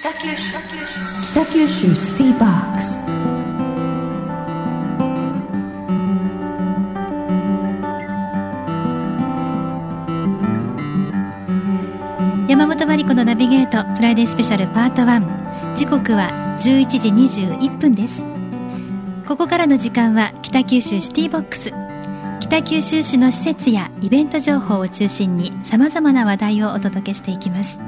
北九州北九州シティボックス山本真理子のナビゲートフライデースペシャルパート1時刻は11時21分です。ここからの時間は北九州シティボックス北九州市の施設やイベント情報を中心にさまざまな話題をお届けしていきます。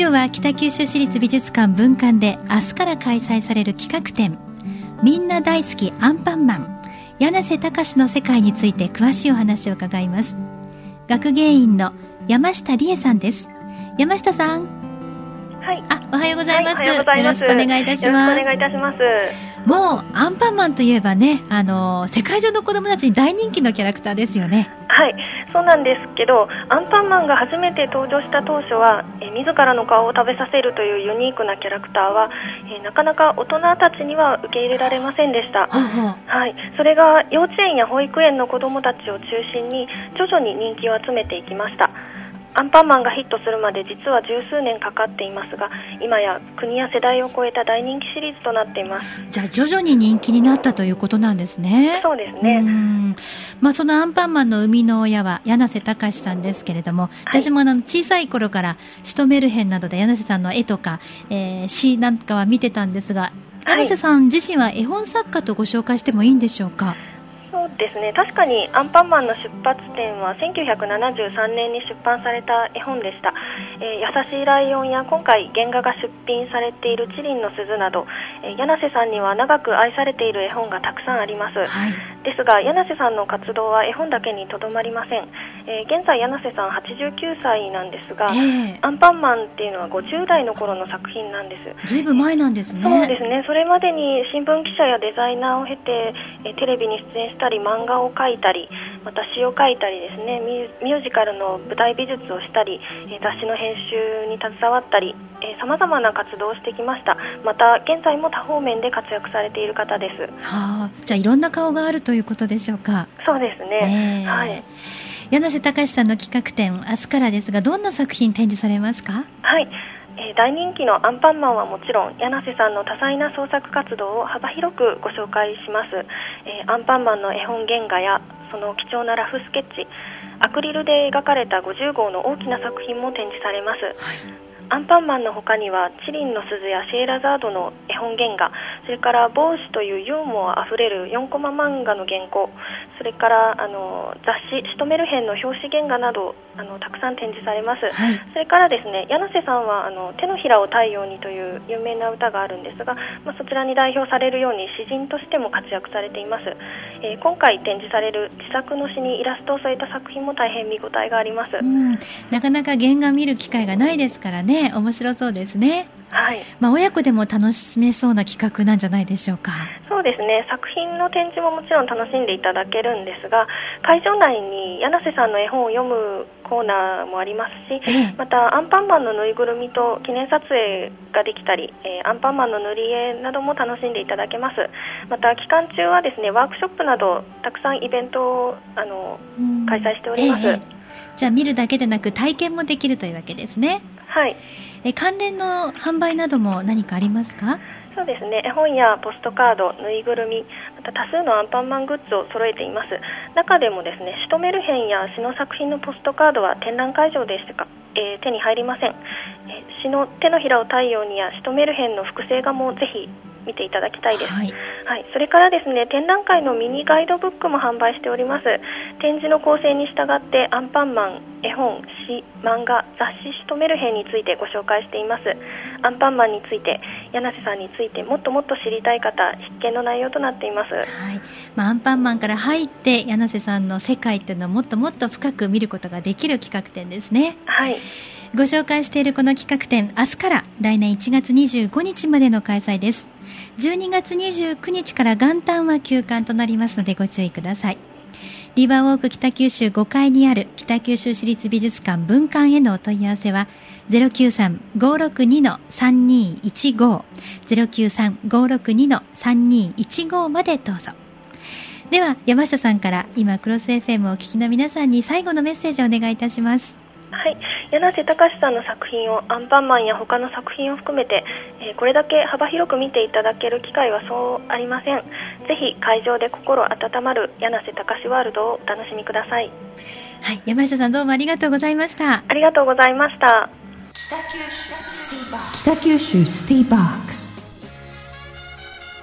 今日は北九州市立美術館分館で明日から開催される企画展みんな大好きアンパンマン柳瀬隆の世界について詳しいお話を伺います。学芸員の山下理恵さんです。山下さん。はい。あおはようございます、はい、よろしくお願いいたします。よろしくお願いいたします。もうアンパンマンといえばねあの世界中の子供たちに大人気のキャラクターですよねはいそうなんですけどアンパンマンが初めて登場した当初は、えー、自らの顔を食べさせるというユニークなキャラクターは、えー、なかなか大人たちには受け入れられませんでした、はい、それが幼稚園や保育園の子供たちを中心に徐々に人気を集めていきましたアンパンマンがヒットするまで実は十数年かかっていますが今や国や世代を超えた大人気シリーズとなっています。じゃあ徐々に人気になったということなんですね。そうですね。まあ、そのアンパンマンの生みの親は柳瀬隆さんですけれども、はい、私もあの小さい頃からシュトメルヘンなどで柳瀬さんの絵とか、えー、詩なんかは見てたんですが柳瀬さん自身は絵本作家とご紹介してもいいんでしょうか、そうですね。確かにアンパンマンの出発点は1973年に出版された絵本でした、えー、優しいライオンや今回原画が出品されているチリンの鈴など、えー、柳瀬さんには長く愛されている絵本がたくさんあります、はい、ですが柳瀬さんの活動は絵本だけにとどまりません、えー、現在柳瀬さん89歳なんですが、えー、アンパンマンっていうのは50代の頃の作品なんです。ずいぶん前なんですね。そうですね。それまでに新聞記者やデザイナーを経て、えテレビに出演したり漫画を描いたりまた詩を書いたりですねミュージカルの舞台美術をしたり雑誌の編集に携わったりさまざまな活動をしてきました。また現在も多方面で活躍されている方です。はあ。じゃあいろんな顔があるということでしょうか？そうですね、え。ー、はい。柳瀬隆さんの企画展明日からですがどんな作品展示されますか？はいえー、大人気のアンパンマンはもちろん柳瀬さんの多彩な創作活動を幅広くご紹介します、えー、アンパンマンの絵本原画やその貴重なラフスケッチアクリルで描かれた50号の大きな作品も展示されます、はい。アンパンマンの他にはチリンの鈴やシェーラザードの絵本原画それから帽子というユーモアあふれる4コマ漫画の原稿。それからあの雑誌「シトメルヘン」の表紙原画などあのたくさん展示されます、はい、それからですね柳瀬さんはあの手のひらを太陽にという有名な歌があるんですが、まあ、そちらに代表されるように詩人としても活躍されています、えー、今回展示される自作の詩にイラストを添えた作品も大変見応えがあります、うん、なかなか原画見る機会がないですからね。面白そうですね。はい。まあ親子でも楽しめそうな企画なんじゃないでしょうか。そうですね。作品の展示ももちろん楽しんでいただけるんですが、会場内に柳瀬さんの絵本を読むコーナーもありますし、ええ、またアンパンマンのぬいぐるみと記念撮影ができたり、えー、アンパンマンの塗り絵なども楽しんでいただけます。また期間中はですねワークショップなどたくさんイベントをあの開催しております。え、じゃあ見るだけでなく体験もできるというわけですね。はい。え関連の販売なども何かありますか？そうですね。絵本やポストカード、ぬいぐるみまた多数のアンパンマングッズを揃えています。中でもですねシュトメルヘンや詩の作品のポストカードは展覧会場でしか、えー、手に入りません、えー、詩の手のひらを太陽にやシュトメルヘンの複製画もぜひ見ていただきたいです、はい、はい、それからですね展覧会のミニガイドブックも販売しております。展示の構成に従ってアンパンマン絵本詩漫画雑誌「シュトメルヘン」についてご紹介しています。アンパンマンについて柳瀬さんについてもっともっと知りたい方必見の内容となっています、はい。まあ、アンパンマンから入って柳瀬さんの世界っていうのをもっともっと深く見ることができる企画展ですね。はい。ご紹介しているこの企画展明日から来年1月25日までの開催です。12月29日から元旦は休館となりますのでご注意くださいリバーウォーク北九州5階にある北九州市立美術館分館へのお問い合わせは093-562-3215 093-562-3215までどうぞ。では山下さんから今クロス FM をお聞きの皆さんに最後のメッセージをお願いいたします。はい。柳瀬隆さんの作品をアンパンマンや他の作品を含めて、えー、これだけ幅広く見ていただける機会はそうありません。ぜひ会場で心温まる柳瀬隆ワールドをお楽しみください。はい山下さんどうもありがとうございました。ありがとうございました。北九州シティバック。ス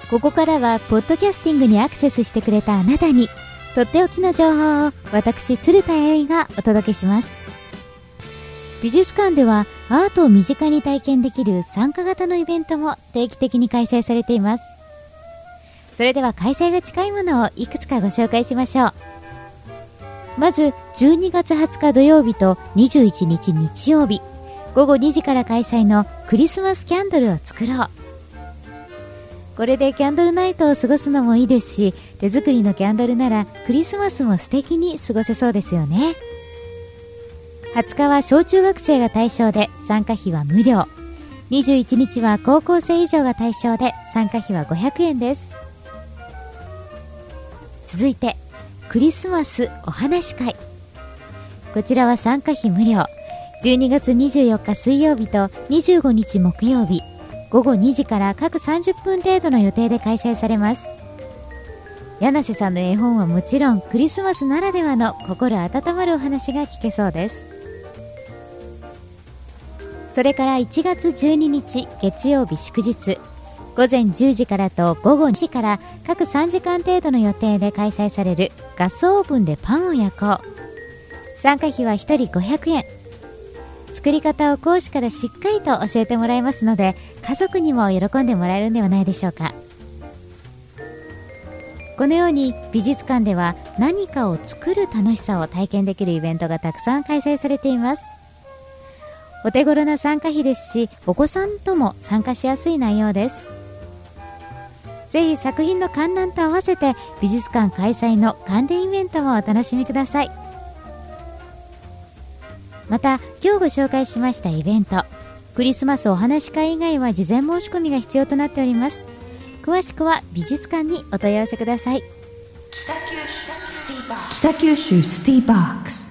ここからはポッドキャスティングにアクセスしてくれたあなたにとっておきの情報を私鶴田弥生がお届けします。美術館ではアートを身近に体験できる参加型のイベントも定期的に開催されていますそれでは開催が近いものをいくつかご紹介しましょう。まず12月20日土曜日と21日日曜日。午後2時から開催のクリスマスキャンドルを作ろう。これでキャンドルナイトを過ごすのもいいですし手作りのキャンドルならクリスマスも素敵に過ごせそうですよね。20日は小中学生が対象で参加費は無料。21日は高校生以上が対象で参加費は500円です。続いてクリスマスお話会。こちらは参加費無料。12月24日水曜日と25日木曜日。午後2時から各30分程度の予定で開催されます。柳瀬さんの絵本はもちろんクリスマスならではの心温まるお話が聞けそうです。それから1月12日月曜日祝日。午前10時からと午後2時から各3時間程度の予定で開催されるガスオーブンでパンを焼こう。参加費は1人500円。作り方を講師からしっかりと教えてもらいますので家族にも喜んでもらえるんではないでしょうか。このように美術館では何かを作る楽しさを体験できるイベントがたくさん開催されています。お手頃な参加費ですしお子さんとも参加しやすい内容です。ぜひ作品の観覧と合わせて美術館開催の関連イベントもお楽しみください。また今日ご紹介しましたイベントクリスマスお話し会以外は事前申し込みが必要となっております。詳しくは美術館にお問い合わせください。北九州シティーバック。ス